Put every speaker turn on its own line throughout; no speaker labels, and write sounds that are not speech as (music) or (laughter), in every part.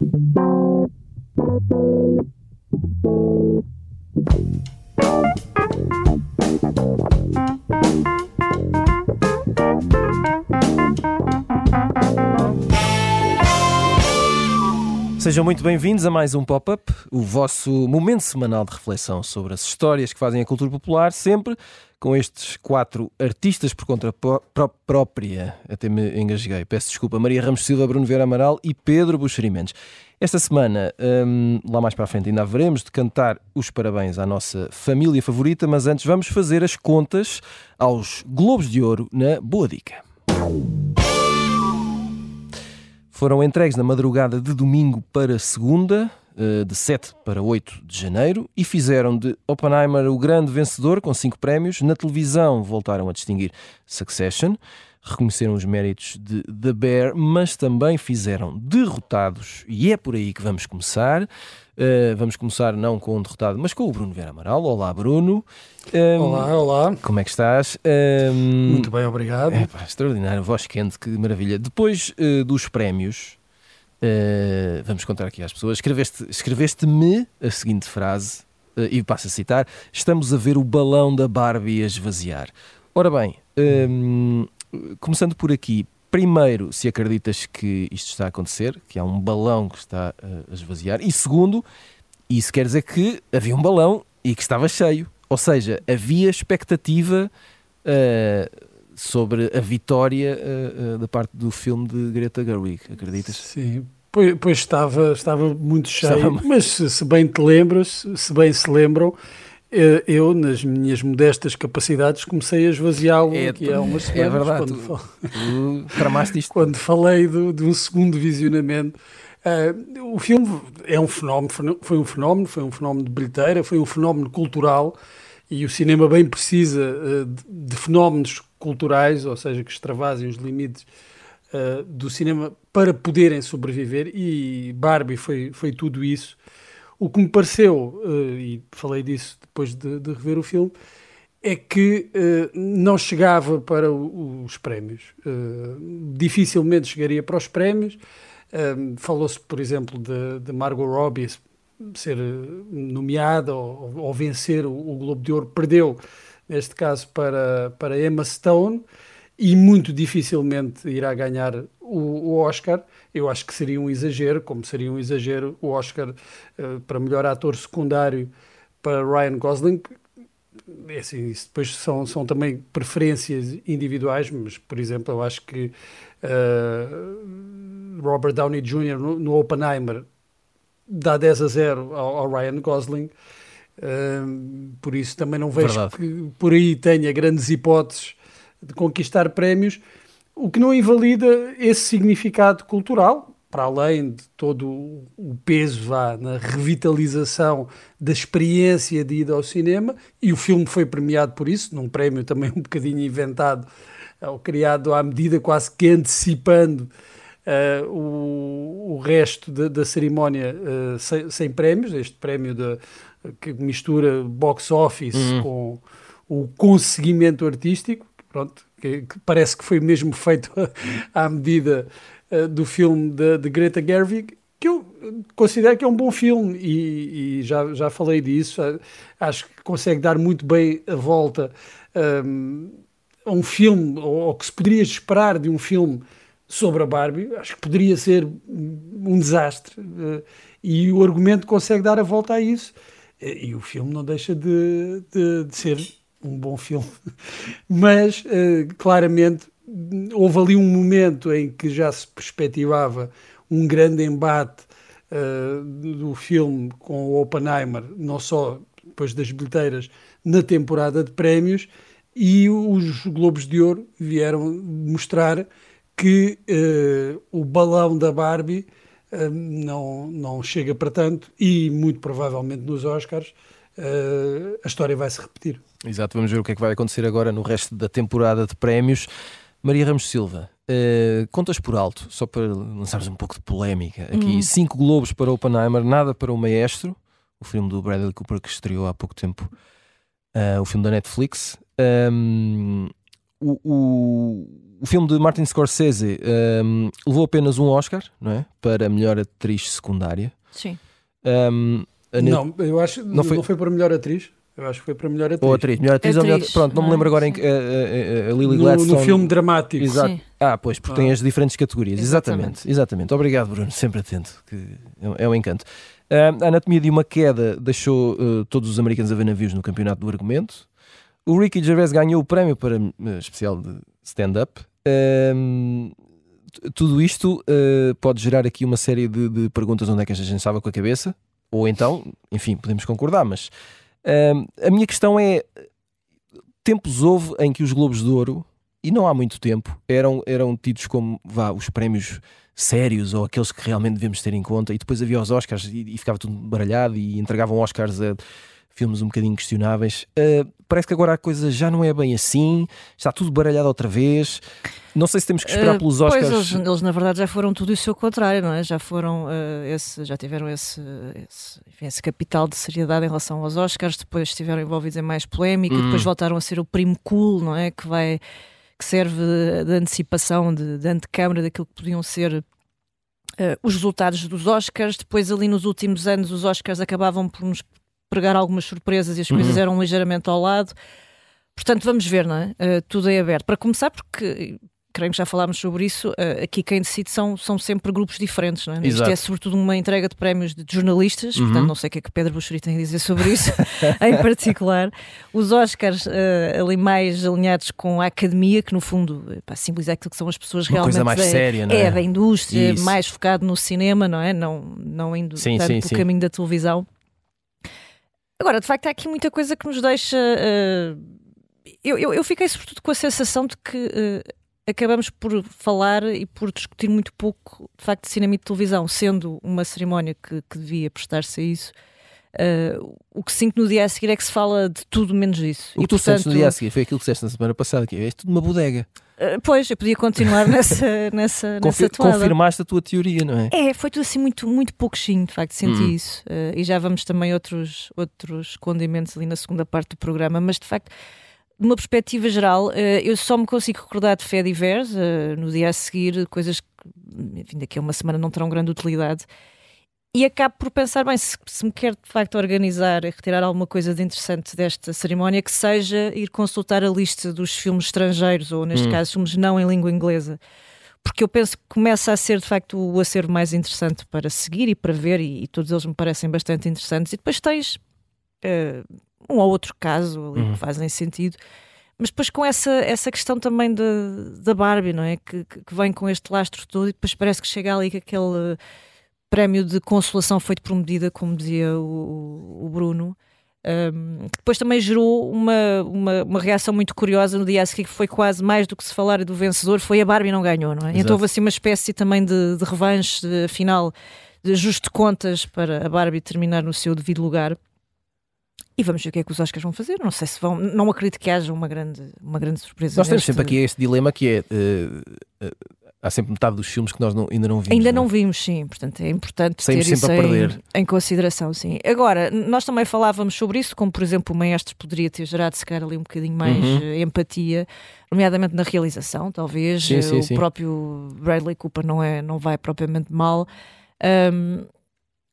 Thank you. Sejam muito bem-vindos a mais um Pop-Up, o vosso momento semanal de reflexão sobre as histórias que fazem a cultura popular, sempre com estes quatro artistas por conta própria. Até me engasguei, peço desculpa. Maria Ramos Silva, Bruno Vieira Amaral e Pedro Buxerimentos. Esta semana, hum, lá mais para a frente, ainda haveremos de cantar os parabéns à nossa família favorita, mas antes vamos fazer as contas aos Globos de Ouro na Boa Dica foram entregues na madrugada de domingo para segunda, eh, de 7 para 8 de janeiro, e fizeram de Oppenheimer o grande vencedor, com cinco prémios. Na televisão voltaram a distinguir Succession, reconheceram os méritos de The Bear, mas também fizeram derrotados, e é por aí que vamos começar. Uh, vamos começar não com um derrotado, mas com o Bruno Vera Amaral. Olá, Bruno.
Um, olá, olá.
Como é que estás?
Um, Muito bem, obrigado.
É, pá, extraordinário, voz quente, que maravilha. Depois uh, dos prémios, uh, vamos contar aqui às pessoas. Escreveste-me escreveste a seguinte frase, e passo a citar: Estamos a ver o balão da Barbie a esvaziar. Ora bem, um, começando por aqui, primeiro, se acreditas que isto está a acontecer, que há um balão que está a esvaziar, e segundo, isso quer dizer que havia um balão e que estava cheio. Ou seja, havia expectativa uh, sobre a vitória uh, uh, da parte do filme de Greta Gerwig, acreditas?
Sim, pois, pois estava, estava muito cheio, estava... mas se, se bem te lembras, se bem se lembram, eh, eu, nas minhas modestas capacidades, comecei a esvaziá-lo
é,
aqui há umas é semanas.
É verdade, quando, tu, tu tramaste isto.
quando falei do, de um segundo visionamento. Uh, o filme é um fenómeno, foi um fenómeno, foi um fenómeno de bilheteira, foi um fenómeno cultural e o cinema bem precisa uh, de, de, fenómenos culturais, ou seja, que extravasem os limites uh, do cinema para poderem sobreviver e Barbie foi, foi tudo isso. O que me pareceu, uh, e falei disso depois de, de, rever o filme, é que uh, não chegava para o, os prémios. Uh, dificilmente chegaria para os prémios. Falou-se, por exemplo, de, de, Margot Robbie ser nomeada ou, ou vencer o, o, Globo de Ouro. Perdeu, neste caso, para, para Emma Stone e muito dificilmente irá ganhar o, o, Oscar. Eu acho que seria um exagero, como seria um exagero o Oscar uh, para melhor ator secundário para Ryan Gosling. É assim, isso depois são, são também preferências individuais, mas, por exemplo, eu acho que uh, Robert Downey Jr. no, no, Oppenheimer dá 10 a 0 ao, ao Ryan Gosling. Uh, por isso também não vejo Verdade. que por aí tenha grandes hipóteses de conquistar prémios, o que não invalida esse significado cultural, para além de todo o peso vá na revitalização da experiência de ida ao cinema, e o filme foi premiado por isso, num prémio também (laughs) um bocadinho inventado, ou criado à medida, quase que antecipando uh, o, o, resto de, da cerimónia uh, sem, sem, prémios, este prémio de, que mistura box office uhum. com o conseguimento artístico, pronto, que, que, parece que foi mesmo feito (laughs) à medida uh, do filme de, de, Greta Gerwig, que eu considero que é um bom filme e, e já, já falei disso, acho que consegue dar muito bem a volta um, a um filme, ou, ou que se poderia esperar de um filme sobre a Barbie, acho que poderia ser um desastre uh, e o argumento consegue dar a volta a isso. E o filme não deixa de, de, de ser um bom filme, mas uh, claramente houve ali um momento em que já se perspectivava um grande embate uh, do filme com o Oppenheimer, não só depois das bilheteiras, na temporada de prémios, e os Globos de Ouro vieram mostrar que uh, o balão da Barbie não, não chega para tanto e muito provavelmente nos Oscars uh, a história vai se repetir.
Exato, vamos ver o que é que vai acontecer agora no resto da temporada de prémios. Maria Ramos Silva, uh, contas por alto, só para lançarmos um pouco de polémica. Aqui, hum. cinco globos para Oppenheimer, nada para o Maestro, o filme do Bradley Cooper que estreou há pouco tempo, uh, o filme da Netflix. Um, o, o, o, filme de Martin Scorsese um, levou apenas um Oscar, não é? Para melhor atriz secundária.
Sim.
Um, não, eu acho não foi, não foi para melhor atriz. Eu acho que foi para melhor atriz.
Ou atriz. Melhor atriz, atriz. ou melhor. Pronto, não, me lembro agora em que. A, a, a Lily
no,
Gladstone.
No filme dramático.
Exato. Sim. Ah, pois, porque ah. tem as diferentes categorias. Exatamente. exatamente. exatamente. Obrigado, Bruno. Sempre atento. Que é, é um encanto. Uh, a Anatomia de uma Queda deixou uh, todos os americanos a ver navios no campeonato do argumento. O Ricky Gervais ganhou o prémio para uh, especial de stand-up. tudo isto pode gerar aqui uma série de, de, perguntas onde é que a gente estava com a cabeça. Ou então, enfim, podemos concordar, mas a minha questão é: tempos houve em que os Globos de Ouro, e não há muito tempo, eram, eram tidos como vá, os prémios sérios ou aqueles que realmente devemos ter em conta, e depois havia os Oscars e, e ficava tudo baralhado e entregavam Oscars a filmes um bocadinho questionáveis. Uh, parece que agora a coisa já não é bem assim, está tudo baralhado outra vez. Não sei se temos que esperar uh, pelos Oscars.
Pois, eles, eles, na verdade já foram tudo isso ao contrário, não é? Já foram uh, esse, já tiveram esse, esse, enfim, esse, capital de seriedade em relação aos Oscars, depois estiveram envolvidos em mais polémica, hum. depois voltaram a ser o primo cool, não é? Que vai que serve de antecipação, de, de antecâmara daquilo que podiam ser uh, os resultados dos Oscars. Depois, ali nos últimos anos, os Oscars acabavam por nos pregar algumas surpresas e as coisas uhum. eram ligeiramente ao lado. Portanto, vamos ver, não é? Uh, tudo é aberto. Para começar, porque creio que já falámos sobre isso, uh, aqui quem decide são, são sempre grupos diferentes, não é? Isto é sobretudo uma entrega de prémios de jornalistas, uhum. portanto não sei o que é que Pedro Buxeri tem a dizer sobre isso (laughs) em particular. Os Oscars uh, ali mais alinhados com a academia, que no fundo pá, simboliza aquilo que são as pessoas
uma
realmente
coisa mais
da,
séria, não é?
é da indústria, isso. mais focado no cinema, não é? Não, não indo sim, tanto sim, pelo sim. caminho da televisão. Agora, de facto, há aqui muita coisa que nos deixa. Uh, eu, eu, eu, fiquei sobretudo com a sensação de que uh, acabamos por falar e por discutir muito pouco, de facto, de cinema e de televisão, sendo uma cerimónia que, que devia prestar-se a isso. Uh, o que sinto no dia a seguir é que se fala de tudo menos disso.
O que e, tu portanto, no dia a seguir foi aquilo que disseste na semana passada, que é tudo uma bodega.
Uh, pois, eu podia continuar (laughs) nessa, nessa, Confir nessa toada.
Confirmaste a tua teoria, não é?
É, foi tudo assim muito, muito pouquinho, de facto, senti hum. isso. Uh, e já vamos também outros, outros condimentos ali na segunda parte do programa, mas de facto de uma perspectiva geral, eh, eu só me consigo recordar de fé diversa, eh, no dia a seguir, coisas que, enfim, daqui a uma semana não terão grande utilidade. E acabo por pensar, bem, se, se me quer de facto organizar e retirar alguma coisa de interessante desta cerimónia, que seja ir consultar a lista dos filmes estrangeiros, ou neste hum. caso, filmes não em língua inglesa. Porque eu penso que começa a ser de facto o acervo mais interessante para seguir e para ver, e, e todos eles me parecem bastante interessantes. E depois tens uh, um ou outro caso ali uhum. que fazem sentido. Mas depois com essa, essa questão também da Barbie, não é? Que, que, vem com este lastro todo e depois parece que chega ali com aquele prémio de consolação feito por medida, como dizia o, o Bruno. Um, depois também gerou uma, uma, uma, reação muito curiosa no dia a seguir, que foi quase mais do que se falar do vencedor, foi a Barbie não ganhou, não é? Exato. Então houve assim uma espécie também de, de revanche, de, afinal, de ajuste de contas para a Barbie terminar no seu devido lugar. E vamos ver o que é que os Oscars vão fazer. Não sei se vão. Não acredito que haja uma grande, uma grande surpresa.
Nós temos sempre aqui este dilema que é. Uh, uh, há sempre metade dos filmes que nós não, ainda não vimos.
Ainda
não,
não vimos, sim. Portanto, é importante Saímos ter isso em, em, consideração, sim. Agora, nós também falávamos sobre isso, como por exemplo o Maestro poderia ter gerado, se calhar, ali um bocadinho mais uhum. Eh, empatia, nomeadamente na realização, talvez. Sim, sim, o sim. próprio Bradley Cooper não, é, não vai propriamente mal. Um,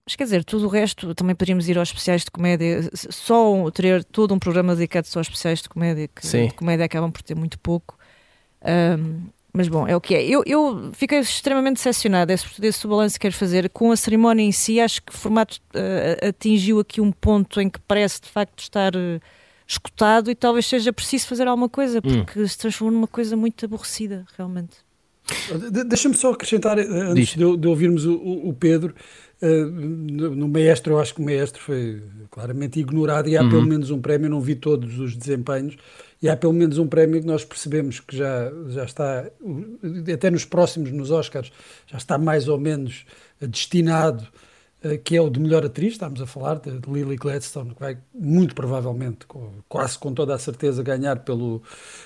mas quer dizer, tudo o resto também poderíamos ir aos especiais de comédia. Só ter todo um programa dedicado só aos especiais de comédia, que Sim. de comédia acabam por ter muito pouco. Um, mas bom, é o que é. Eu, eu fiquei extremamente decepcionada, é sobretudo esse balanço que quero fazer. Com a cerimónia em si, acho que o formato uh, atingiu aqui um ponto em que parece de facto estar uh, escutado e talvez seja preciso fazer alguma coisa, hum. porque hum. se transformou numa coisa muito aborrecida, realmente.
Deixa-me só acrescentar, eh, antes de, de, ouvirmos o, o Pedro, Uh, no, no Maestro, eu acho que o Maestro foi claramente ignorado e há uhum. pelo menos um prémio, não vi todos os desempenhos, e há pelo menos um prémio que nós percebemos que já, já está, até nos próximos, nos Oscars, já está mais ou menos destinado eh, que é o de melhor atriz, estamos a falar de Lily Gladstone, que vai muito provavelmente, quase com toda a certeza, ganhar pelo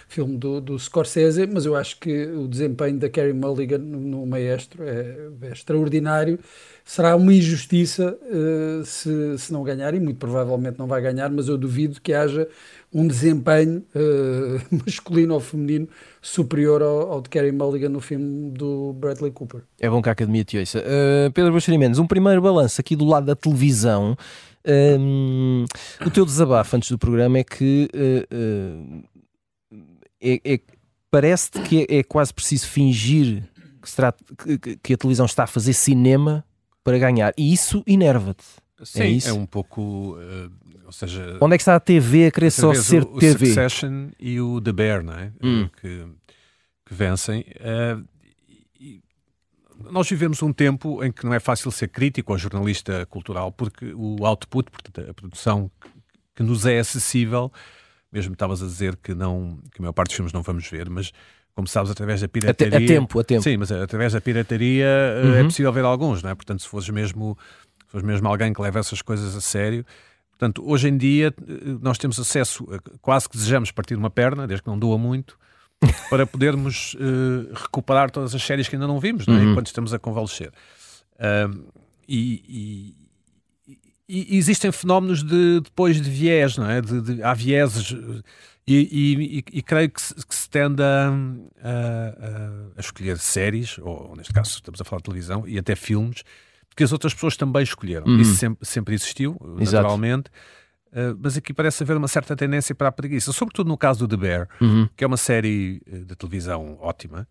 filme do, do Scorsese, mas eu acho que o desempenho da Carey Mulligan no, Maestro é, é, extraordinário, será uma injustiça uh, se, se não ganhar, e muito provavelmente não vai ganhar, mas eu duvido que haja um desempenho uh, (laughs) masculino ou feminino superior ao, ao de Kerry Mulligan no filme do Bradley Cooper.
É bom que a Academia te ouça. Uh, Pedro Buxeri um primeiro balanço aqui do lado da televisão. Um, o teu desabafo antes do programa é que uh, é, é, parece-te que é, é, quase preciso fingir que, trata, que, que, a televisão está a fazer cinema para ganhar. E isso enerva-te.
Sim,
é, isso?
é um pouco. Uh, ou seja,
onde é que está a TV a querer só ser
o,
TV?
O Succession e o The Bear, não é? Hum. Que, que, vencem. Uh, nós vivemos um tempo em que não é fácil ser crítico ou jornalista cultural, porque o output, portanto, a produção que nos é acessível, mesmo estavas a dizer que, não, que a maior parte dos filmes não vamos ver, mas como sabes, através da pirataria.
A, tempo, a tempo.
Sim, mas através da pirataria eh, é uhum. é possível ver alguns, não é? Portanto, se fores mesmo, se mesmo alguém que leva essas coisas a sério. Portanto, hoje em dia eh, nós temos acesso, a, quase que desejamos partir uma perna, desde que não doa muito, (laughs) para podermos uh, recuperar todas as séries que ainda não vimos, não é? Uhum. enquanto estamos a convalescer. Uh, e, e, e, existem fenómenos de depois de viés, não é? De, de, há vieses e, e, creio que se, que se tende a, a, a, escolher séries, ou neste caso estamos a falar de televisão, e até filmes, que as outras pessoas também escolheram. Uhum. Isso sempre, sempre existiu, Exato. naturalmente. Uh, mas aqui parece haver uma certa tendência para a preguiça, sobretudo no caso do The Bear, uhum. que é uma série eh, de televisão ótima,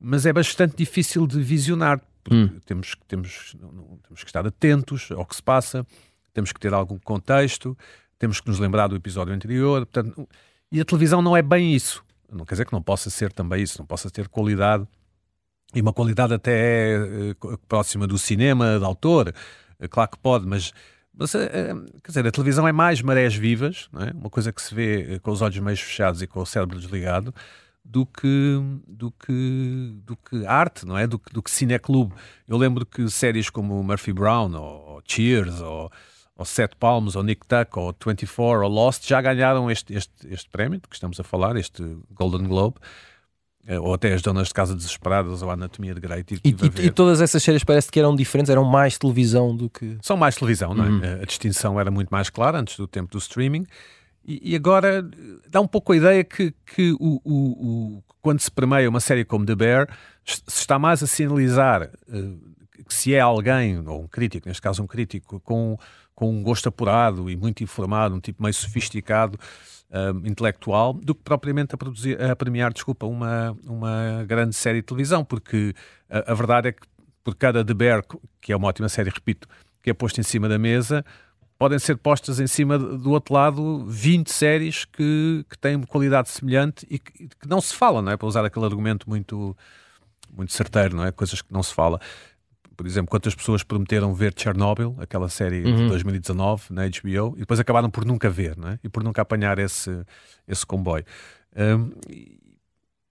mas é bastante difícil de visionar, porque uhum. temos, temos, temos que estar atentos ao que se passa, temos que ter algum contexto, temos que nos lembrar do episódio anterior, portanto, e a televisão não é bem isso. Não quer dizer que não possa ser também isso, não possa ter qualidade, e uma qualidade até uh, próxima do cinema, de autor, uh, claro que pode, mas mas, eh, eh, quer dizer, a televisão é mais marés vivas, é? uma coisa que se vê eh, com os olhos meios fechados e com o cérebro desligado, do que, do que, do que arte, não é? Do do que cineclube. Eu lembro que séries como Murphy Brown, ou, ou Cheers, ou, ou Sete Palmos, ou Nick Tuck, ou 24, ou Lost, já ganharam este, este, este prémio de que estamos a falar, este Golden Globe, eh, ou até as Donas de Casa Desesperadas ou a Anatomia de Grey.
Tive, tive e, e, todas essas séries parece que eram diferentes, eram mais televisão do que.
São mais televisão, não é? Uhum. Eh, a distinção era muito mais clara antes do tempo do streaming. E, e agora eh, dá um pouco a ideia que, que o, o, o, quando se permeia uma série como The Bear, se está mais a sinalizar uh, que se é alguém, ou um crítico, neste caso um crítico, com, com um gosto apurado e muito informado, um tipo meio sofisticado uh, intelectual do que propriamente a, produzir, a premiar, desculpa, uma, uma grande série de televisão, porque a, a verdade é que por cada The Bear, que é uma ótima série, repito, que é posta em cima da mesa, podem ser postas em cima do outro lado 20 séries que, que têm qualidade semelhante e que, que, não se fala, não é? Para usar aquele argumento muito, muito certeiro, não é? Coisas que não se fala por exemplo, quantas pessoas prometeram ver Chernobyl, aquela série uhum. de 2019 na HBO, e depois acabaram por nunca ver, não é? E por nunca apanhar esse, esse comboio. Um,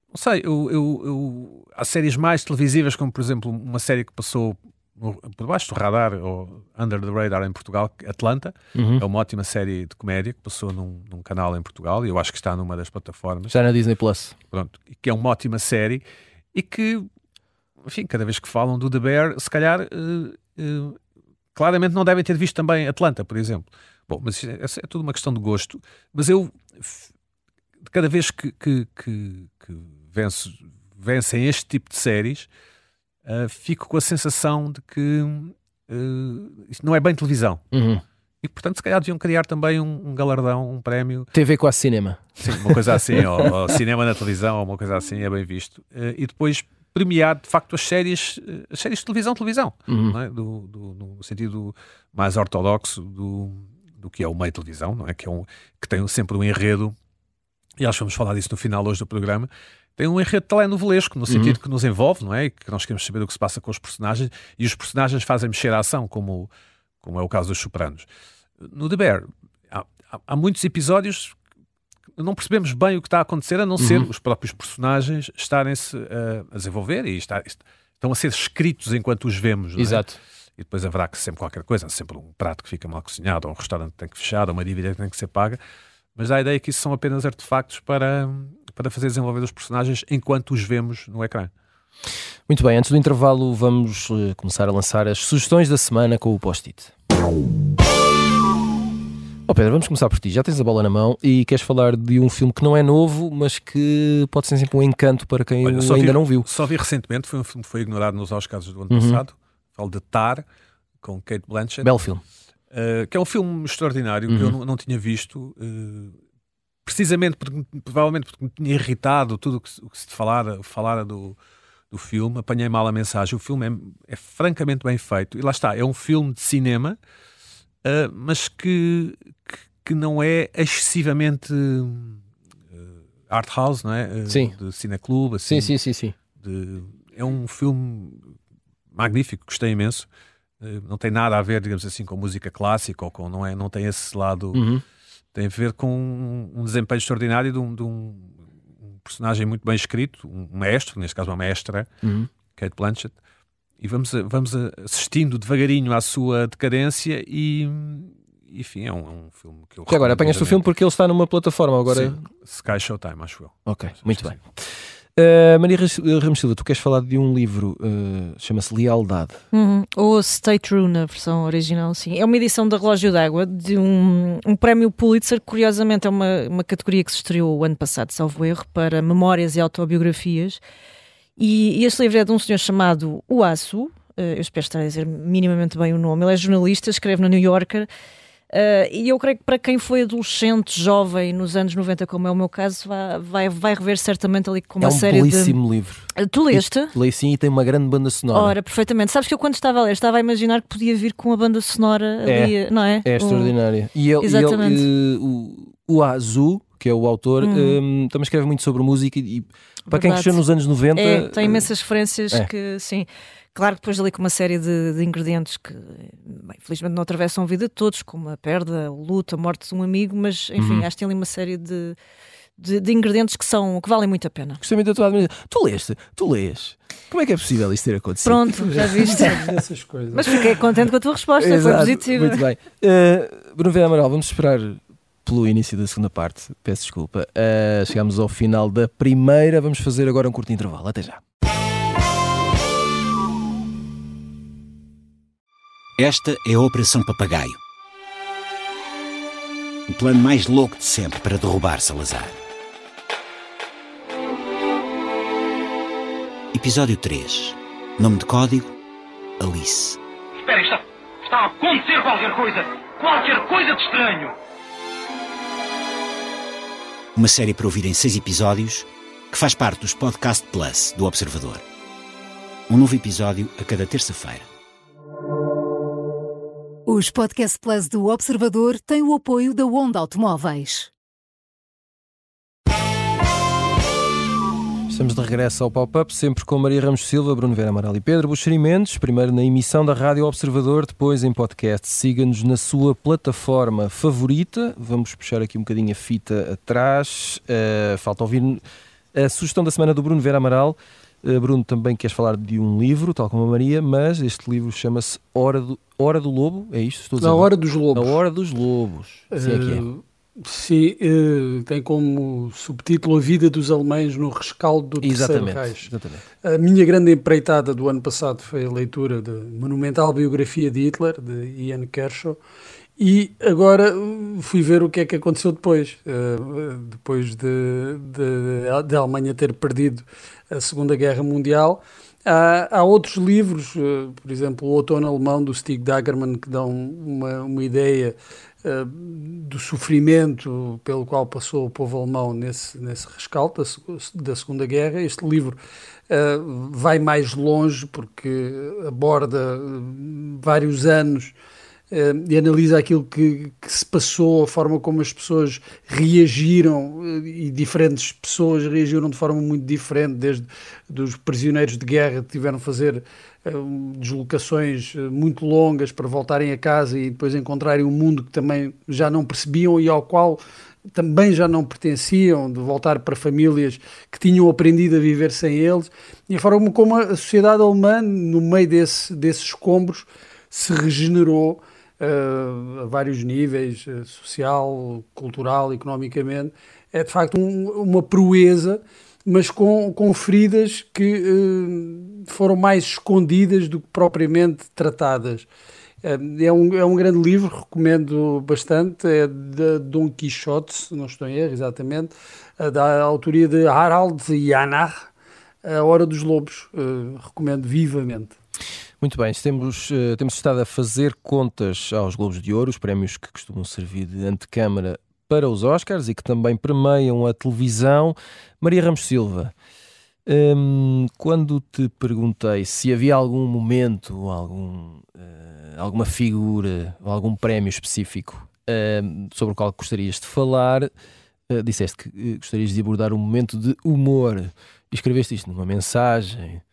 não sei, eu, eu, eu, há séries mais televisivas, como por exemplo uma série que passou por baixo do radar, ou Under the Radar em Portugal, Atlanta, uhum. é uma ótima série de comédia que passou num, num, canal em Portugal e eu acho que está numa das plataformas.
Está na Disney Plus.
Pronto, que é uma ótima série e que enfim, cada vez que falam do The Bear, se calhar uh, uh, claramente não devem ter visto também Atlanta, por exemplo. Bom, mas é, é tudo uma questão de gosto. Mas eu, cada vez que, que, que, que venço, vencem este tipo de séries, uh, fico com a sensação de que isto não é bem televisão.
Uhum.
E portanto, se calhar deviam criar também um, um galardão, um prémio.
TV com a cinema.
Sim, uma coisa assim, ou, ou, cinema na televisão, ou uma coisa assim, é bem visto. e depois premiar de facto as séries, eh, as séries de televisão, televisão,
uhum.
é? do, do, no sentido mais ortodoxo do, do que é o meio televisão, não é? Que, é um, que tem sempre um enredo, e acho que vamos falar disso no final hoje do programa, tem um enredo telenovelesco, no sentido uhum. que nos envolve, não é? E que nós queremos saber o que se passa com os personagens, e os personagens fazem mexer a ação, como, como é o caso dos Sopranos. No The Bear, há, há muitos episódios não percebemos bem o que está a acontecer, a não ser uhum. os próprios personagens estarem-se uh, a desenvolver e está, estão a ser escritos enquanto os vemos.
É? Exato.
E depois haverá que sempre qualquer coisa, sempre um prato que fica mal cozinhado, ou um restaurante que tem que fechar, ou uma dívida que tem que ser paga. Mas a ideia é que isso são apenas artefactos para, para fazer desenvolver os personagens enquanto os vemos no ecrã.
Muito bem, antes do intervalo, vamos uh, começar a lançar as sugestões da semana com o post-it. Oh Pedro, vamos começar por ti. Já tens a bola na mão e queres falar de um filme que não é novo, mas que pode ser sempre um encanto para quem Olha, ainda
vi,
não viu.
Só vi recentemente, foi um filme que foi ignorado nos Oscars do ano uhum. passado. Falo de Tar, com Kate Blanchett.
Belo filme.
Uh, que é um filme extraordinário uhum. que eu uhum. não, não tinha visto. Uh, precisamente porque, provavelmente porque me tinha irritado tudo o que, o que se falara, falara do, do filme, apanhei mal a mensagem. O filme é, é francamente bem feito. E lá está, é um filme de cinema uh, mas que, que, que, não é excessivamente uh, art house, não é?
Uh, sim.
De cineclube, assim.
Sim, sim, sim. sim.
De, é um filme magnífico, gostei imenso. não tem nada a ver, digamos assim, com música clássica ou com, não, é, não tem esse lado.
Uhum.
Tem a ver com um, um desempenho extraordinário de um, de um, personagem muito bem escrito, um maestro, neste caso uma mestra,
uhum.
Kate Blanchett, e vamos, vamos assistindo devagarinho à sua decadência e enfim, é um, é um filme que eu
que agora apanhaste o filme porque ele está numa plataforma agora.
Sim, Sky Showtime, acho eu.
Ok, muito bem. Uh, Maria Ramos Silva, tu queres falar de um livro, uh, chama-se Lealdade.
Uhum. Ou Stay True na versão original, sim. É uma edição da Relógio d'Água, de um, um prémio Pulitzer, curiosamente é uma, uma categoria que se estreou o ano passado, salvo erro, para memórias e autobiografias. E, e este livro é de um senhor chamado Uasu, eh, eu espero estar a dizer minimamente bem o nome. Ele é jornalista, escreve no New Yorker. Uh, e eu creio que para quem foi adolescente, jovem, nos anos 90, como é o meu caso, vai, vai, vai rever certamente ali com uma
é um
série
de. É um belíssimo livro.
Uh, tu leste?
Leio sim e tem uma grande banda sonora.
Ora, perfeitamente. Sabes que eu quando estava a ler, estava a imaginar que podia vir com a banda sonora é, ali, não é?
É extraordinária. E ele, Exatamente. E ele, o, o Azu, que é o autor, hum. um, também escreve muito sobre música e, e para quem cresceu nos anos 90.
É, tem imensas referências é. que, sim. Claro que depois ali com uma série de, de ingredientes que, bem, felizmente não atravessam a vida de todos, como a perda, o luto, a morte de um amigo, mas enfim, uhum. acho que tem ali uma série de, de, de, ingredientes que são que valem muito a pena.
Gostei muito da tua. Tu leste, tu lês. Como é que é possível isto ter acontecido?
Pronto, já (laughs) viste.
essas coisas.
Mas fiquei contente com a tua resposta,
Exato,
foi positiva.
Muito bem. Uh, Bruno Vera Amaral, vamos esperar pelo início da segunda parte. Peço desculpa. Uh, chegamos ao final da primeira. Vamos fazer agora um curto intervalo. Até já.
Esta é a Operação Papagaio. O plano mais louco de sempre para derrubar Salazar. Episódio 3. Nome de código: Alice.
Espera, está, está a acontecer qualquer coisa! Qualquer coisa de estranho!
Uma série para ouvir em seis episódios que faz parte dos Podcast Plus do Observador. Um novo episódio a cada terça-feira.
Os Podcast Plus do Observador têm o apoio da Onda Automóveis.
Estamos de regresso ao Pop-Up, sempre com Maria Ramos Silva, Bruno Vera Amaral e Pedro Buxerimentos. Primeiro na emissão da Rádio Observador, depois em podcast. Siga-nos na sua plataforma favorita. Vamos puxar aqui um bocadinho a fita atrás. Uh, falta ouvir a sugestão da semana do Bruno Vera Amaral. Uh, Bruno, também queres falar de um livro, tal como a Maria, mas este livro chama-se Hora do, Hora do Lobo, é isto? Estou a
Hora dos Lobos.
A Hora dos Lobos. Sim, é que é.
Uh, sim, uh, tem como subtítulo A Vida dos Alemães no Rescaldo do
exatamente,
Terceiro Reich.
Exatamente.
A minha grande empreitada do ano passado foi a leitura da monumental biografia de Hitler, de Ian Kershaw, e agora fui ver o que é que aconteceu depois, uh, depois de, de, de, a Alemanha ter perdido a Segunda Guerra Mundial. Há, há outros livros, uh, por exemplo, o Outono Alemão, do Stig Dagerman, que dão uma, uma ideia do sofrimento pelo qual passou o povo alemão nesse, nesse rescaldo da, da Segunda Guerra. Este livro vai mais longe porque aborda vários anos uh, e analisa aquilo que, que, se passou, a forma como as pessoas reagiram uh, e diferentes pessoas reagiram de forma muito diferente, desde dos prisioneiros de guerra que tiveram a fazer uh, deslocações muito longas para voltarem a casa e depois encontrarem um mundo que também já não percebiam e ao qual também já não pertenciam, de voltar para famílias que tinham aprendido a viver sem eles, e a forma como a sociedade alemã, no meio desse, desses escombros, se regenerou uh, a vários níveis, uh, social, cultural, economicamente, é de facto um, uma proeza mas com, com feridas que uh, foram mais escondidas do que propriamente tratadas. É, um, é um grande livro, recomendo bastante, é de Dom Quixote, se não estou em erro exatamente, da autoria de Harald Janach, A Hora dos Lobos, recomendo vivamente.
Muito bem, temos, temos estado a fazer contas aos Globos de Ouro, os prémios que costumam servir de antecâmara para os Oscars e que também premiam a televisão. Maria Ramos Silva, hum, quando te perguntei se havia algum momento, algum, uh, alguma figura, algum prémio específico uh, sobre o qual gostarias de falar, uh, disseste que eh, gostarias de abordar um momento de humor. Escreveste isto numa mensagem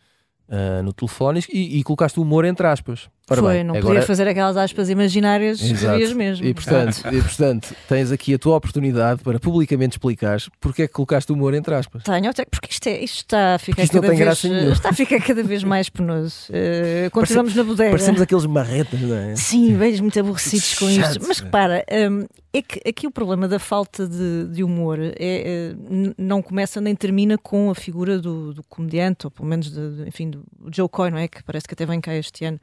uh, no telefone e, e, colocaste o humor entre aspas.
Ora Foi, bem, não agora... podia fazer aquelas aspas imaginárias escrevias mesmo.
E portanto, e portanto, tens aqui a tua oportunidade para publicamente explicar porque é que colocaste o humor entre aspas.
Tenho, porque isto, é, isto está a ficar cada vez, está a ficar cada vez mais penoso. Uh, continuamos Parece, na bodega.
Parecemos aqueles marretas, não é?
Sim, vejo muito aborrecidos com isto. Mas repara, um, é que aqui o problema da falta de, de humor é, é, não começa nem termina com a figura do, do comediante, ou pelo menos de, de, enfim, do Joe Coy, não é? Que parece que até vem cá este ano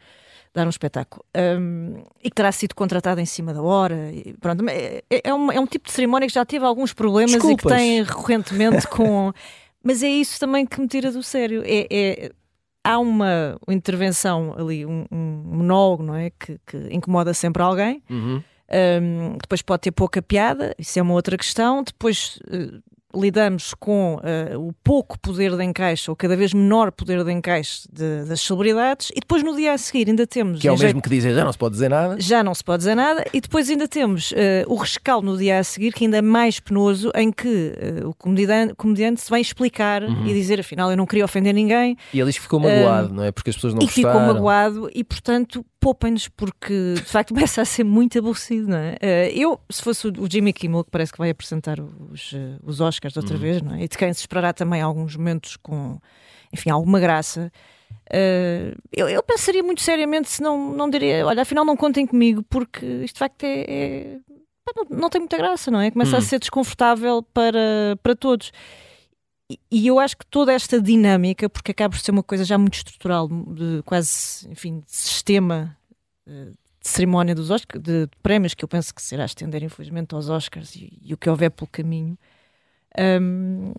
dar um espetáculo. Um, e que terá sido contratado em cima da hora. E pronto, é, é, é, um, é um tipo de cerimónia que já teve alguns problemas Desculpas. e que tem (laughs) recorrentemente com. Mas é isso também que me tira do sério. É, é há uma intervenção ali, um, um monólogo, não é? Que, que incomoda sempre alguém. Uhum. Um, depois pode ter pouca piada, isso é uma outra questão. Depois uh, lidamos com uh, o pouco poder de encaixe, ou cada vez menor poder de encaixe de, das celebridades, e depois no dia a seguir ainda temos.
Que é o mesmo que dizem, já não se pode dizer nada.
Já não se pode dizer nada, e depois ainda temos uh, o rescaldo no dia a seguir, que ainda é mais penoso, em que uh, o comediante, comediante, se vai explicar uhum. e dizer, afinal, eu não queria ofender ninguém.
E ele diz que ficou magoado, não é? Porque as pessoas não
e
gostaram.
E ficou magoado, e portanto, poupem-nos, porque de facto (laughs) começa a ser muito aborrecido, não é? eu, se fosse o Jimmy Kimmel, que parece que vai apresentar os, os Oscars outra uhum vez, não é? E de quem se esperará também alguns momentos com, enfim, alguma graça. Uh, eu, eu, pensaria muito seriamente se não, não diria, olha, afinal não contem comigo, porque isto de facto é, é não, não, tem muita graça, não é? Começa a hum. ser desconfortável para, para todos. E, e, eu acho que toda esta dinâmica, porque acaba por ser uma coisa já muito estrutural, de quase, enfim, de sistema uh, de cerimónia dos Oscars, de, de, prémios, que eu penso que será estender, infelizmente, aos Oscars e, e o que houver pelo caminho um,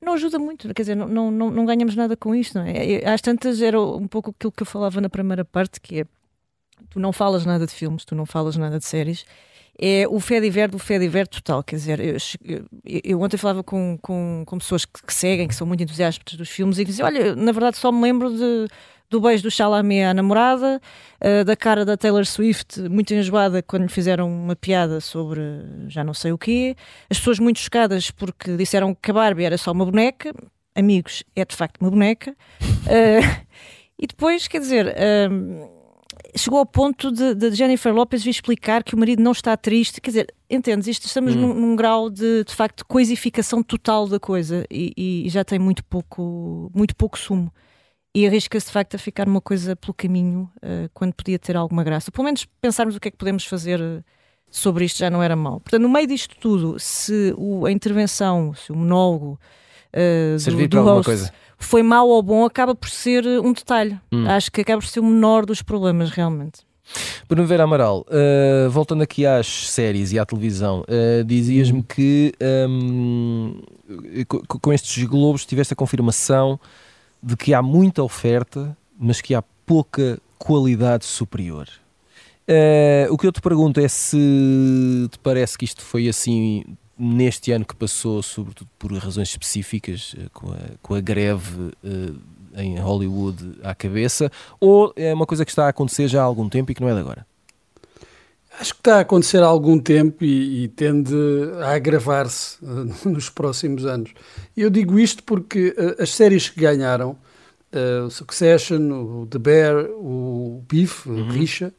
não ajuda muito, quer dizer, não, não, não, ganhamos nada com isto, não é? Às tantas era um pouco aquilo que eu falava na primeira parte, que é tu não falas nada de filmes, tu não falas nada de séries, é o fé diver do fé diver total, quer dizer, eu, eu, eu ontem falava com, com, com pessoas que, que, seguem, que são muito entusiastas dos filmes e diziam, olha, na verdade só me lembro de do beijo do Chalamet à namorada, uh, da cara da Taylor Swift muito enjoada quando lhe fizeram uma piada sobre já não sei o quê, as pessoas muito chocadas porque disseram que a Barbie era só uma boneca, amigos, é de facto uma boneca, uh, (laughs) e depois, quer dizer. Uh, chegou ao ponto de, de, Jennifer Lopez vir explicar que o marido não está triste. Quer dizer, entendes? Isto estamos hum. num, num, grau de, de facto, coisificação total da coisa e, e, já tem muito pouco, muito pouco sumo e arrisca-se de facto a ficar uma coisa pelo caminho uh, quando podia ter alguma graça. Pelo menos pensarmos o que é que podemos fazer uh, sobre isto já não era mal. Portanto, no meio disto tudo, se o, a intervenção, se o monólogo uh, do, do host coisa. foi mau ou bom, acaba por ser um detalhe. Hum. Acho que acaba por ser o menor dos problemas, realmente.
Bruno Vera Amaral, uh, voltando aqui às séries e à televisão, uh, dizias-me que um, ehm, com estes globos tiveste a confirmação de que há muita oferta, mas que há pouca qualidade superior. Uh, o que eu te pergunto é se te parece que isto foi assim neste ano que passou, sobretudo por razões específicas, uh, com, a, com, a, greve uh, em Hollywood à cabeça, ou é uma coisa que está a acontecer já há algum tempo e que não é de agora?
Acho que está a acontecer há algum tempo e, e tende a agravar-se uh, (laughs) nos próximos anos. Eu digo isto porque uh, as séries que ganharam, uh, Succession, o The Bear, o Beef, uhum. Richa,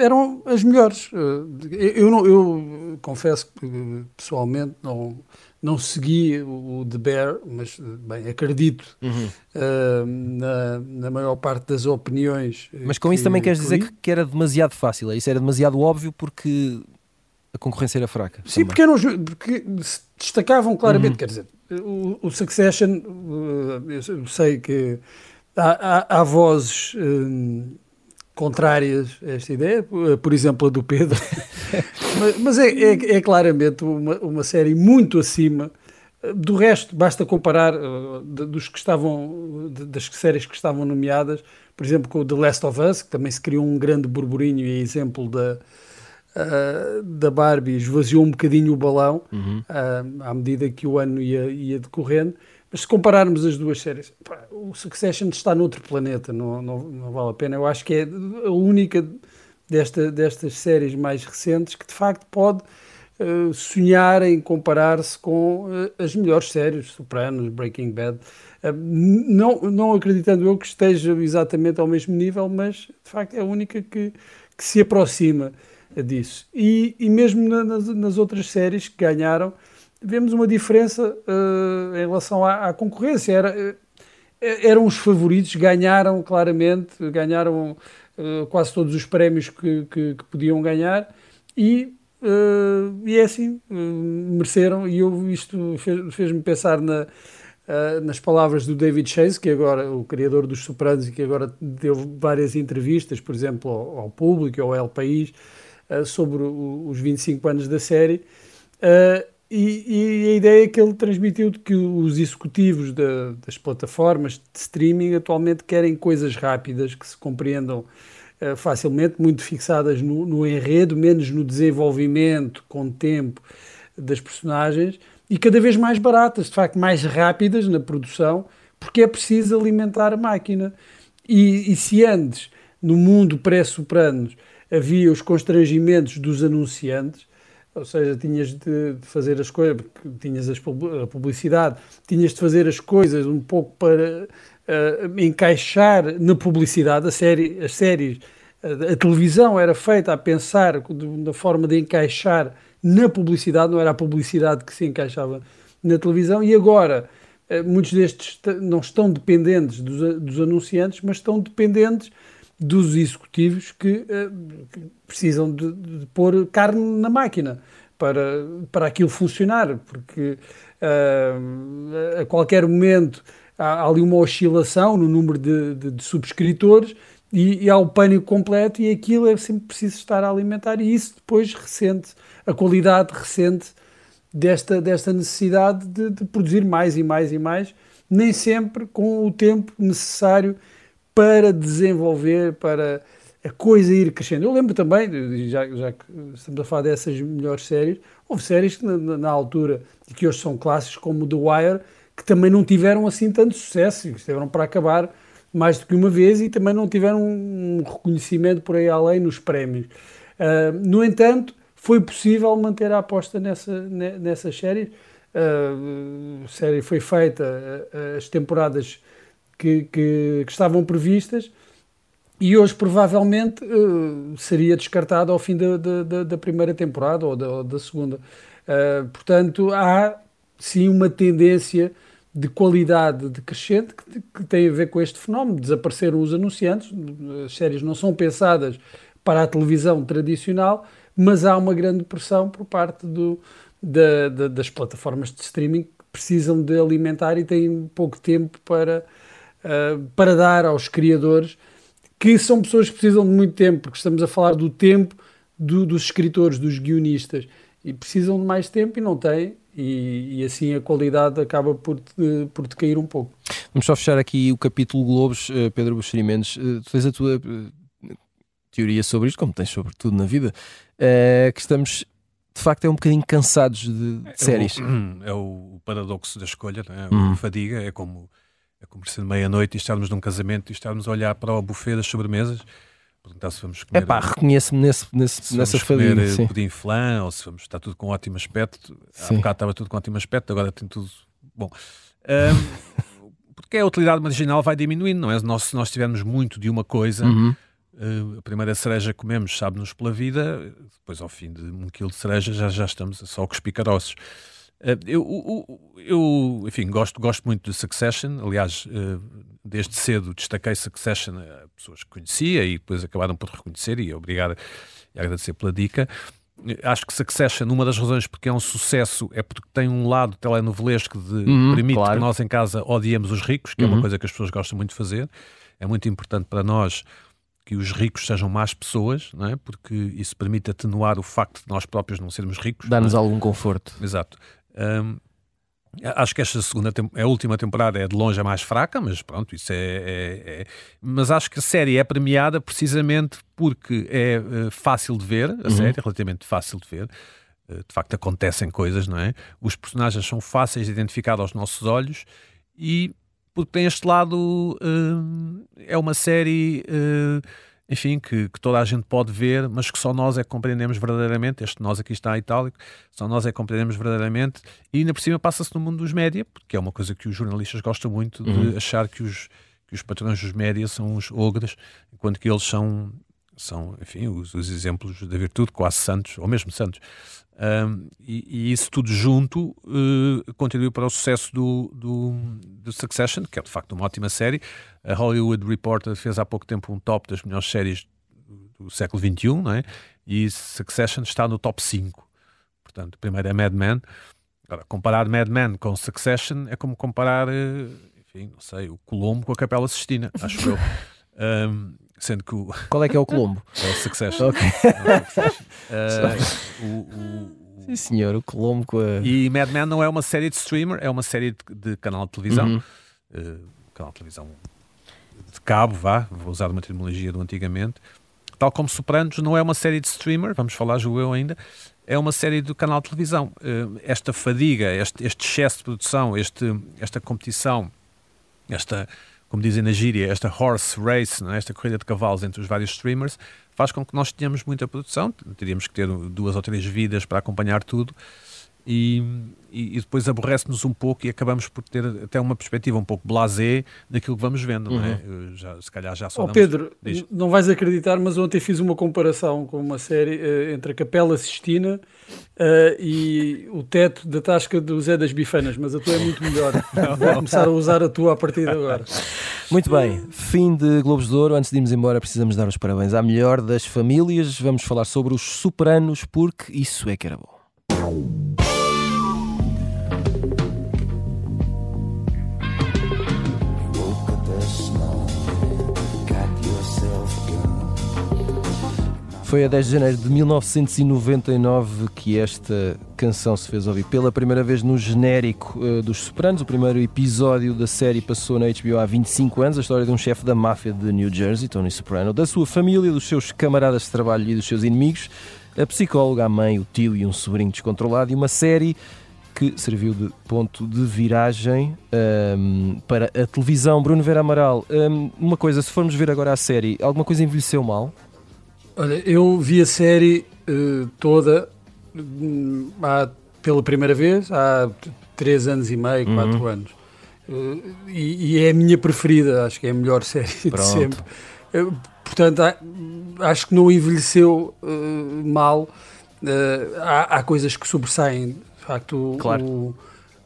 eram as melhores. Eu, não, eu confesso que pessoalmente não, não segui o The Bear, mas bem, acredito uhum. uh, na, na, maior parte das opiniões.
Mas com que, isso também queres dizer que, que, era demasiado fácil, é isso era demasiado óbvio porque a concorrência era fraca.
Sim, porque, eram, porque se destacavam claramente, uhum. quer dizer, o, o Succession, eu sei que há, há, há vozes hum, contrárias a esta ideia, por exemplo a do Pedro, (laughs) mas, mas é, é, é, claramente uma, uma série muito acima do resto. Basta comparar uh, dos que estavam, das séries que estavam nomeadas, por exemplo, com o The Last of Us, que também se criou um grande burburinho e é exemplo da, uh, da Barbie, esvaziou um bocadinho o balão uhum. uh, à medida que o ano ia, ia decorrendo. Se compararmos as duas séries, pá, o Succession está noutro planeta, não, não, não, vale a pena. Eu acho que é a única desta, destas séries mais recentes que de facto pode uh, sonhar em comparar-se com uh, as melhores séries, Sopranos, Breaking Bad. Uh, não, não acreditando eu que esteja exatamente ao mesmo nível, mas de facto é a única que, que se aproxima disso. E, e mesmo na, nas, nas outras séries que ganharam vemos uma diferença uh, em relação à, à concorrência. Era, uh, eram os favoritos, ganharam claramente, ganharam uh, quase todos os prémios que, que, que podiam ganhar e, e é assim, mereceram. E eu, isto fez-me fez pensar na, nas palavras do David Chase, que agora o criador dos Sopranos e que agora deu várias entrevistas, por exemplo, ao, ao público, ao El País, sobre o, os 25 anos da série. Uh, e, e, a ideia que ele transmitiu de que os executivos da, das plataformas de streaming atualmente querem coisas rápidas que se compreendam uh, facilmente, muito fixadas no, no, enredo, menos no desenvolvimento com tempo das personagens e cada vez mais baratas, de facto, mais rápidas na produção, porque é preciso alimentar a máquina. E, e se antes, no mundo pré-sopranos, havia os constrangimentos dos anunciantes ou seja, tinhas de, fazer as coisas, tinhas as, a publicidade, tinhas de fazer as coisas um pouco para uh, encaixar na publicidade. A série, as séries, a, televisão era feita a pensar na forma de encaixar na publicidade, não era a publicidade que se encaixava na televisão, e agora uh, muitos destes não estão dependentes dos, dos anunciantes, mas estão dependentes dos executivos que, uh, precisam de, de, pôr carne na máquina para, para aquilo funcionar, porque uh, a qualquer momento há, há, ali uma oscilação no número de, de, de subscritores e, e, há o pânico completo e aquilo é sempre preciso estar a alimentar e isso depois ressente, a qualidade recente desta, desta necessidade de, de produzir mais e mais e mais, nem sempre com o tempo necessário para desenvolver, para a coisa ir crescendo. Eu lembro também, já, já que estamos a falar dessas melhores séries, houve séries que na, na, altura, e que hoje são clássicos, como The Wire, que também não tiveram assim tanto sucesso, estiveram para acabar mais do que uma vez e também não tiveram um reconhecimento por aí além nos prémios. Uh, no entanto, foi possível manter a aposta nessa, nessas séries. Uh, a série foi feita, as temporadas que, que, que estavam previstas e hoje provavelmente uh, seria descartado ao fim da, da, da primeira temporada ou da, ou da segunda. Uh, portanto, há sim uma tendência de qualidade decrescente que, que tem a ver com este fenómeno. Desapareceram os anunciantes, as séries não são pensadas para a televisão tradicional, mas há uma grande pressão por parte do, da, da, das plataformas de streaming que precisam de alimentar e têm pouco tempo para uh, para dar aos criadores, que são pessoas que precisam de muito tempo, porque estamos a falar do tempo do, dos escritores, dos guionistas, e precisam de mais tempo e não têm, e, e, assim a qualidade acaba por, uh, por decair um pouco.
Vamos só fechar aqui o capítulo Globos, uh, Pedro Buxeri Mendes. Uh, tu tens a tua teoria sobre isto, como tens sobre tudo na vida, que estamos de facto é um bocadinho cansados de, de séries.
É o, (clears throat) é o, paradoxo da escolha, não é? Uhum. a fadiga, é como a conversa de meia-noite e estarmos num casamento e estarmos a olhar para o buffet das sobremesas, perguntar se vamos comer.
É pá, reconheço-me nesse, nesse, nessa
família. Comer sim. pudim flan ou se vamos estar tudo com ótimo aspecto. Sim. Há bocado estava tudo com ótimo aspecto, agora tem tudo. Bom. Um, (laughs) porque a utilidade marginal vai diminuindo, não é? Nós, se nós tivermos muito de uma coisa. Uhum. Uh, a primeira cereja que comemos sabe-nos pela vida, depois ao fim de um quilo de cereja já, já estamos só com os picaroços. Eh, eu, eu, enfim, gosto, gosto muito de Succession. Aliás, eh, desde cedo destaquei Succession a pessoas que conhecia e depois acabaram por reconhecer e obrigado e agradecer pela dica. acho que Succession, uma das razões porque é um sucesso é porque tem um lado telenovelesco de uhum, permite claro. que nós em casa odiemos os ricos, que uhum. é uma uhum. coisa que as pessoas gostam muito de fazer. É muito importante para nós que os ricos sejam más pessoas, não é? porque isso permite atenuar o facto de nós próprios não sermos ricos.
Dá-nos é? algum conforto.
Exato. Um, Acho que esta segunda a última temporada é de longe a mais fraca, mas pronto, isso é, é, é, Mas acho que a série é premiada precisamente porque é uh, fácil de ver, a uhum. série é relativamente fácil de ver. Uh, de facto, acontecem coisas, não é? Os personagens são fáceis de identificar aos nossos olhos e porque tem este lado. Uh, é uma série enfim, que, que, toda a gente pode ver, mas que só nós é que compreendemos verdadeiramente. Este nós aqui está itálico, só nós é que compreendemos verdadeiramente. E ainda por cima passa-se no mundo dos média, porque é uma coisa que os jornalistas gostam muito de uhum. achar que os, que os patrões dos média são os ogres, enquanto que eles são, são enfim, os, os exemplos da virtude, quase santos, ou mesmo santos. Um, e, e, isso tudo junto uh, contribuiu para o sucesso do, do, do, Succession, que é de facto uma ótima série. A Hollywood Reporter fez há pouco tempo um top das melhores séries do, século XXI, não é? e Succession está no top 5. Portanto, primeiro é Mad Men. Agora, comparar Mad Men com Succession é como comparar, uh, enfim, não sei, o Colombo com a Capela Sistina, acho eu. (laughs) Um, Sendo que o...
Qual é que é o Colombo? (laughs)
É o Succession.
Ok. (laughs)
uh, o, o,
Sim, senhor, o Colombo com a...
E Mad Men não é uma série de streamer, é uma série de, de canal de televisão. Uhum. Uh, canal de televisão de cabo, vá, vou usar uma terminologia do antigamente. Tal como Sopranos não é uma série de streamer, vamos falar, julgo eu ainda, é uma série do canal de televisão. Uh, esta fadiga, este, este excesso de produção, este, esta competição, esta como dizem na gíria, esta horse race, é? esta corrida de cavalos entre os vários streamers, faz com que nós tenhamos muita produção, teríamos que ter duas ou três vidas para acompanhar tudo, e, e, depois aborrece-nos um pouco e acabamos por ter até uma perspectiva um pouco blasé daquilo que vamos vendo, uhum. não é? Uhum. Já, se calhar já só
oh, Pedro, diz. não vais acreditar, mas ontem fiz uma comparação com uma série uh, entre a Capela Sistina uh, e o teto da tasca do Zé das Bifanas, mas a tua é muito melhor. (laughs) Vou começar a usar a tua a partir de agora.
Muito bem, fim de Globos de Ouro. Antes de irmos embora, precisamos dar os parabéns à melhor das famílias. Vamos falar sobre os superanos, porque isso é que era bom. Foi a 10 de janeiro de 1999 que esta canção se fez ouvir pela primeira vez no genérico uh, dos Sopranos. O primeiro episódio da série passou na HBO há 25 anos, a história de um chefe da máfia de New Jersey, Tony Soprano, da sua família, dos seus camaradas de trabalho e dos seus inimigos, a psicóloga, a mãe, o tio e um sobrinho descontrolado, e uma série que serviu de ponto de viragem um, ehm, para a televisão. Bruno Vera Amaral, um, ehm, uma coisa, se formos ver agora a série, alguma coisa envelheceu mal?
Olha, eu vi a série uh, toda uh, há, pela primeira vez há três anos e meio, quatro uhum. anos. Uh, e, e, é a minha preferida, acho que é a melhor (laughs) série Pronto. de sempre. portanto, há, acho que não envelheceu mal. Há, há, coisas que sobressaem, de facto, claro. o,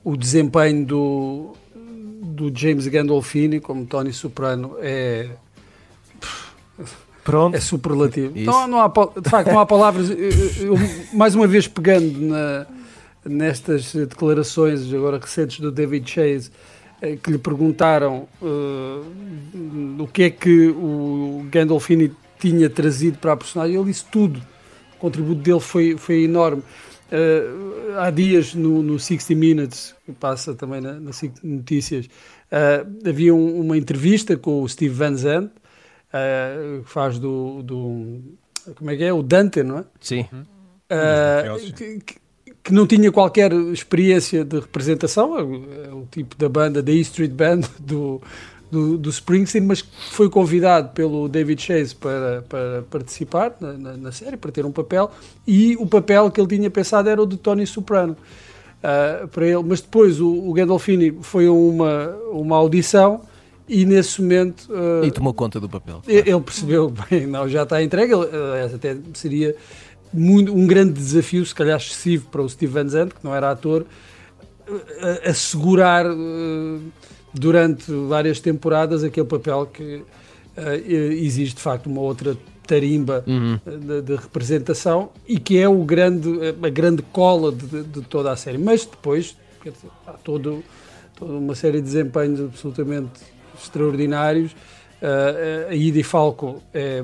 o desempenho do, do James Gandolfini como Tony Soprano é
Pronto.
É superlativo. Então, não há, de facto, não há palavras. Eu, eu, mais uma vez, pegando na, nestas declarações agora recentes do David Chase, eh, que lhe perguntaram uh, o que é que o Gandolfini tinha trazido para a personagem, ele disse tudo. O contributo dele foi, foi enorme. Uh, há dias no, no 60 Minutes, que passa também na, na Notícias, uh, havia um, uma entrevista com o Steve Van Zandt, uh, que faz do, do, Como é que é? O Dante, não é?
Sim.
Uh, que, que, não tinha qualquer experiência de representação, é o, é tipo da banda, da E Street Band (laughs) do, do, do, Springsteen, mas foi convidado pelo David Chase para, para participar na, na, na, série, para ter um papel, e o papel que ele tinha pensado era o de Tony Soprano. Uh, para ele, mas depois o, o Gandolfini foi uma, uma audição e nesse momento. Uh,
e tomou conta do papel.
Claro. Ele percebeu, (laughs) bem, não, já está entregue. Ele, uh, até seria muito, um grande desafio, se calhar excessivo, para o Steve Van Zandt, que não era ator, uh, assegurar durante várias temporadas aquele papel que exige de facto uma outra tarimba uhum. de, de, representação e que é o grande, a grande cola de, de toda a série. Mas depois dizer, há todo, toda uma série de desempenhos absolutamente extraordinários. Uh, a Ida Falco é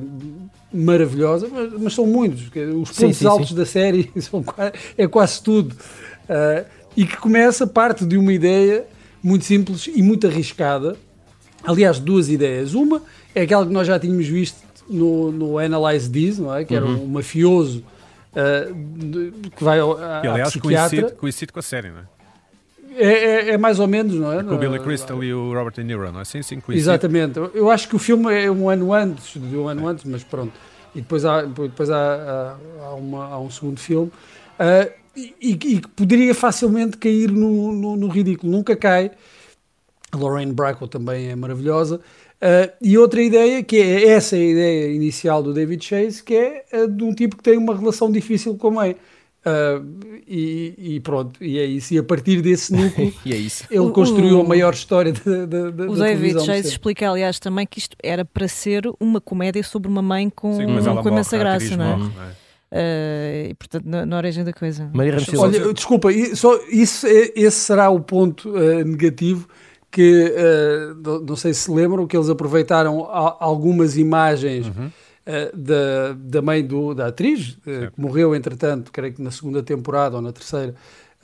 maravilhosa, mas, mas, são muitos. Os pontos sim, sim, altos sim. da série (laughs) são, é quase tudo. Uh, e que começa parte de uma ideia muito simples e muito arriscada. Aliás, duas ideias. Uma é aquela que nós já tínhamos visto no, no Analyze This, não é? que era uhum. um mafioso uh, que vai ao, a,
que, aliás, coincide, coincide com a série, não é?
É, é, é, mais ou menos, não é?
Com o Billy Crystal e o Robert De Niro, não é? Sim, sim, coincide.
Exatamente. Eu acho que o filme é um ano antes, de um ano antes, mas pronto. E depois há, depois há, há, há, uma, há um segundo filme. Uh, e que poderia facilmente cair no, no, no, ridículo. Nunca cai. A Lorraine Bracco também é maravilhosa. Uh, e outra ideia, que é essa é a ideia inicial do David Chase, que é de um tipo que tem uma relação difícil com a mãe. Uh, e, e, pronto, e é isso. E a partir desse núcleo, (laughs)
é
ele construiu o, a maior história da, da, da
O David Chase explica, aliás, também que isto era para ser uma comédia sobre uma mãe com, Sim, com imensa graça, não é? Morre, não é? Uh, e portanto, na, na, origem da coisa.
Maria Olha, desculpa, só isso, é, esse será o ponto uh, negativo que uh, não sei se lembram que eles aproveitaram a, algumas imagens uhum. Da, da mãe do, da atriz, que morreu entretanto, creio que na segunda temporada ou na terceira,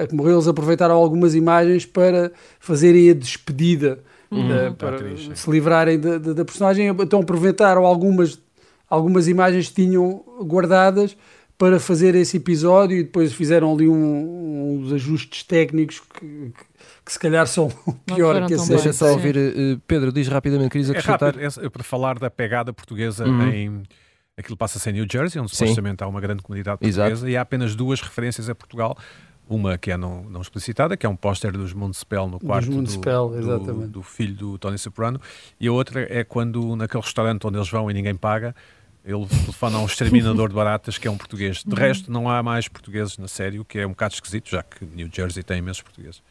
que morreu, eles aproveitaram algumas imagens para fazerem a despedida, uhum. para atriz, se livrarem da, da, da personagem, então aproveitaram algumas algumas imagens que tinham guardadas para fazer esse episódio e depois fizeram ali um, uns ajustes técnicos que, que, que se calhar são (laughs) pior que esse.
Deixa só ouvir, uh, Pedro, diz rapidamente, querias é acrescentar?
É rápido, é, para falar da pegada portuguesa uhum. em. Aquilo passa-se em New Jersey, onde supostamente há uma grande comunidade portuguesa, Exato. e há apenas duas referências a Portugal. Uma que é não, não explicitada, que é um póster dos Municipal no quarto do, do, do, filho do Tony Soprano, e a outra é quando naquele restaurante onde eles vão e ninguém paga, ele telefona a um exterminador de baratas que é um português. De resto, não há mais portugueses na série, o que é um bocado esquisito, já que New Jersey tem imensos portugueses.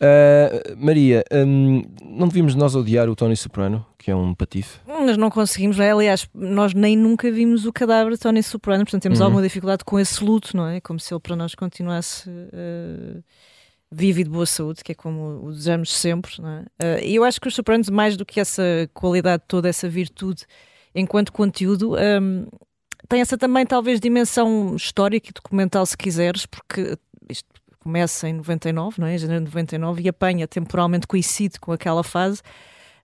Uh, Maria, um, não devíamos nós odiar o Tony Soprano, que é um patife?
Nós não conseguimos, é? aliás, nós nem nunca vimos o cadáver de Tony Soprano, portanto temos uhum. alguma dificuldade com esse luto, não é? Como se ele para nós continuasse. Uh vivo e de boa saúde, que é como o desejamos sempre. É? Uh, e eu acho que os Sopranos, mais do que essa qualidade toda, essa virtude enquanto conteúdo, um, tem essa também talvez dimensão histórica e documental, se quiseres, porque isto começa em 99, não é? Em janeiro de 99 e apanha temporalmente coincide com aquela fase.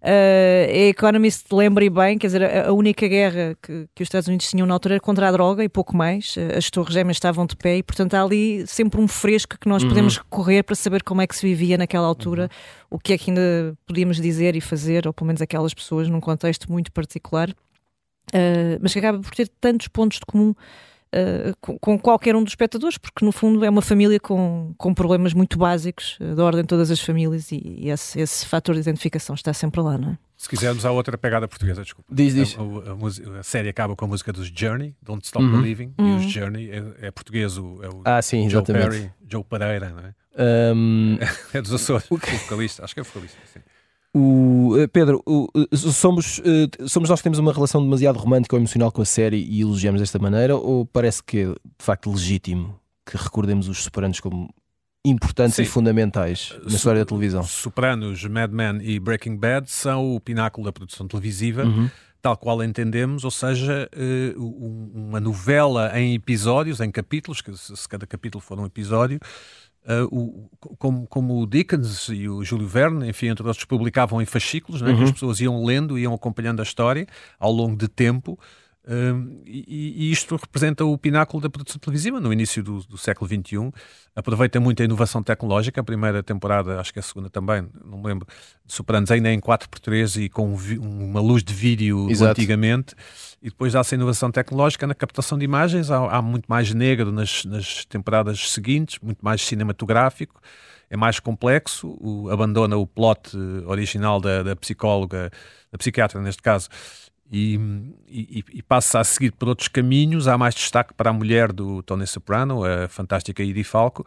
Uh, a Economist lembra e bem, quer dizer, a, a única guerra que, que, os Estados Unidos tinham na altura era contra a droga e pouco mais. Uh, as torres gêmeas estavam de pé e, portanto, há ali sempre um fresco que nós uhum. podemos recorrer para saber como é que se vivia naquela altura, uhum. o que é que ainda podíamos dizer e fazer, ou pelo menos aquelas pessoas num contexto muito particular. Uh, mas que acaba por ter tantos pontos de comum uh, com, com, qualquer um dos espectadores, porque no fundo é uma família com, com problemas muito básicos, uh, da ordem de todas as famílias, e, e esse, esse fator de identificação está sempre lá, não é?
Se quisermos, há outra pegada portuguesa, desculpa.
Diz, diz.
A, a, a, série acaba com a música dos Journey, Don't Stop uhum. Believing, uhum. e os Journey é, é português, o, é o
ah, sim,
Joe
exatamente.
Perry, Joe Pereira, não é?
Um... (laughs)
é dos Açores, o vocalista, acho que é vocalista, sim.
O, uh, Pedro, uh, somos, uh, somos nós que temos uma relação demasiado romântica ou emocional com a série e elogiamos desta maneira, ou parece que é de facto legítimo que recordemos os Sopranos como importantes Sim. e fundamentais na história da televisão?
Sopranos, Mad Men e Breaking Bad são o pináculo da produção televisiva. Uhum. Tal qual entendemos, ou seja, uma novela em episódios, em capítulos, que se cada capítulo for um episódio, Uh, o, como, como, o Dickens e o Júlio Verne, enfim, entre outros, publicavam em fascículos, né, uhum. que as uhum. pessoas iam lendo, iam acompanhando a história ao longo de tempo. Uh, e, e, isto representa o pináculo da produção televisiva no início do, do, século XXI. Aproveita muito a inovação tecnológica. A primeira temporada, acho que a segunda também, não me lembro, de Sopranos ainda em 4x3 e com uma luz de vídeo antigamente. E depois há essa inovação tecnológica na captação de imagens, há, há muito mais negro nas, nas, temporadas seguintes, muito mais cinematográfico, é mais complexo, o, abandona o plot original da, da, psicóloga, da psiquiatra neste caso, e, e, e, passa a seguir por outros caminhos, há mais destaque para a mulher do Tony Soprano, a fantástica Edie Falco,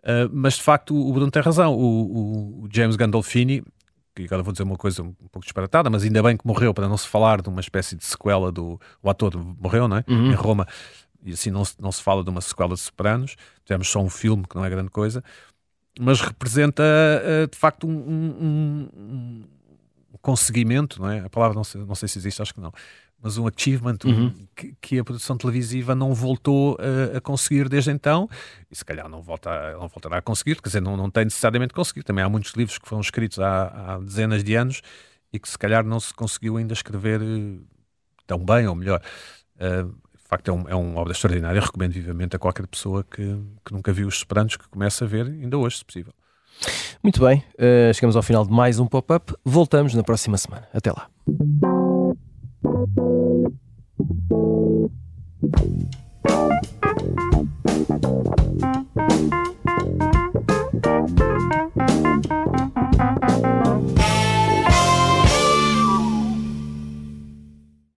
uh, mas de facto o Bruno tem razão, o, o James Gandolfini que agora vou dizer uma coisa um pouco disparatada, mas ainda bem que morreu para não se falar de uma espécie de sequela do. O ator morreu, não é? Uhum. Em Roma, e assim não se, não se fala de uma sequela de Sopranos. Tivemos só um filme que não é grande coisa, mas representa uh, de facto um, um, um, conseguimento, não é? A palavra não sei, não sei se existe, acho que não mas um achievement uhum. que, que, a produção televisiva não voltou a, a, conseguir desde então, e se calhar não, volta, não voltará a conseguir, quer dizer, não, não tem necessariamente conseguido. Também há muitos livros que foram escritos há, há dezenas de anos e que se calhar não se conseguiu ainda escrever eh, tão bem ou melhor. Uh, de facto, é, um, é uma obra extraordinária. Recomendo vivamente a qualquer pessoa que, que nunca viu os Sopranos que comece a ver ainda hoje, se possível.
Muito bem, uh, chegamos ao final de mais um pop-up. Voltamos na próxima semana. Até lá. Thank you.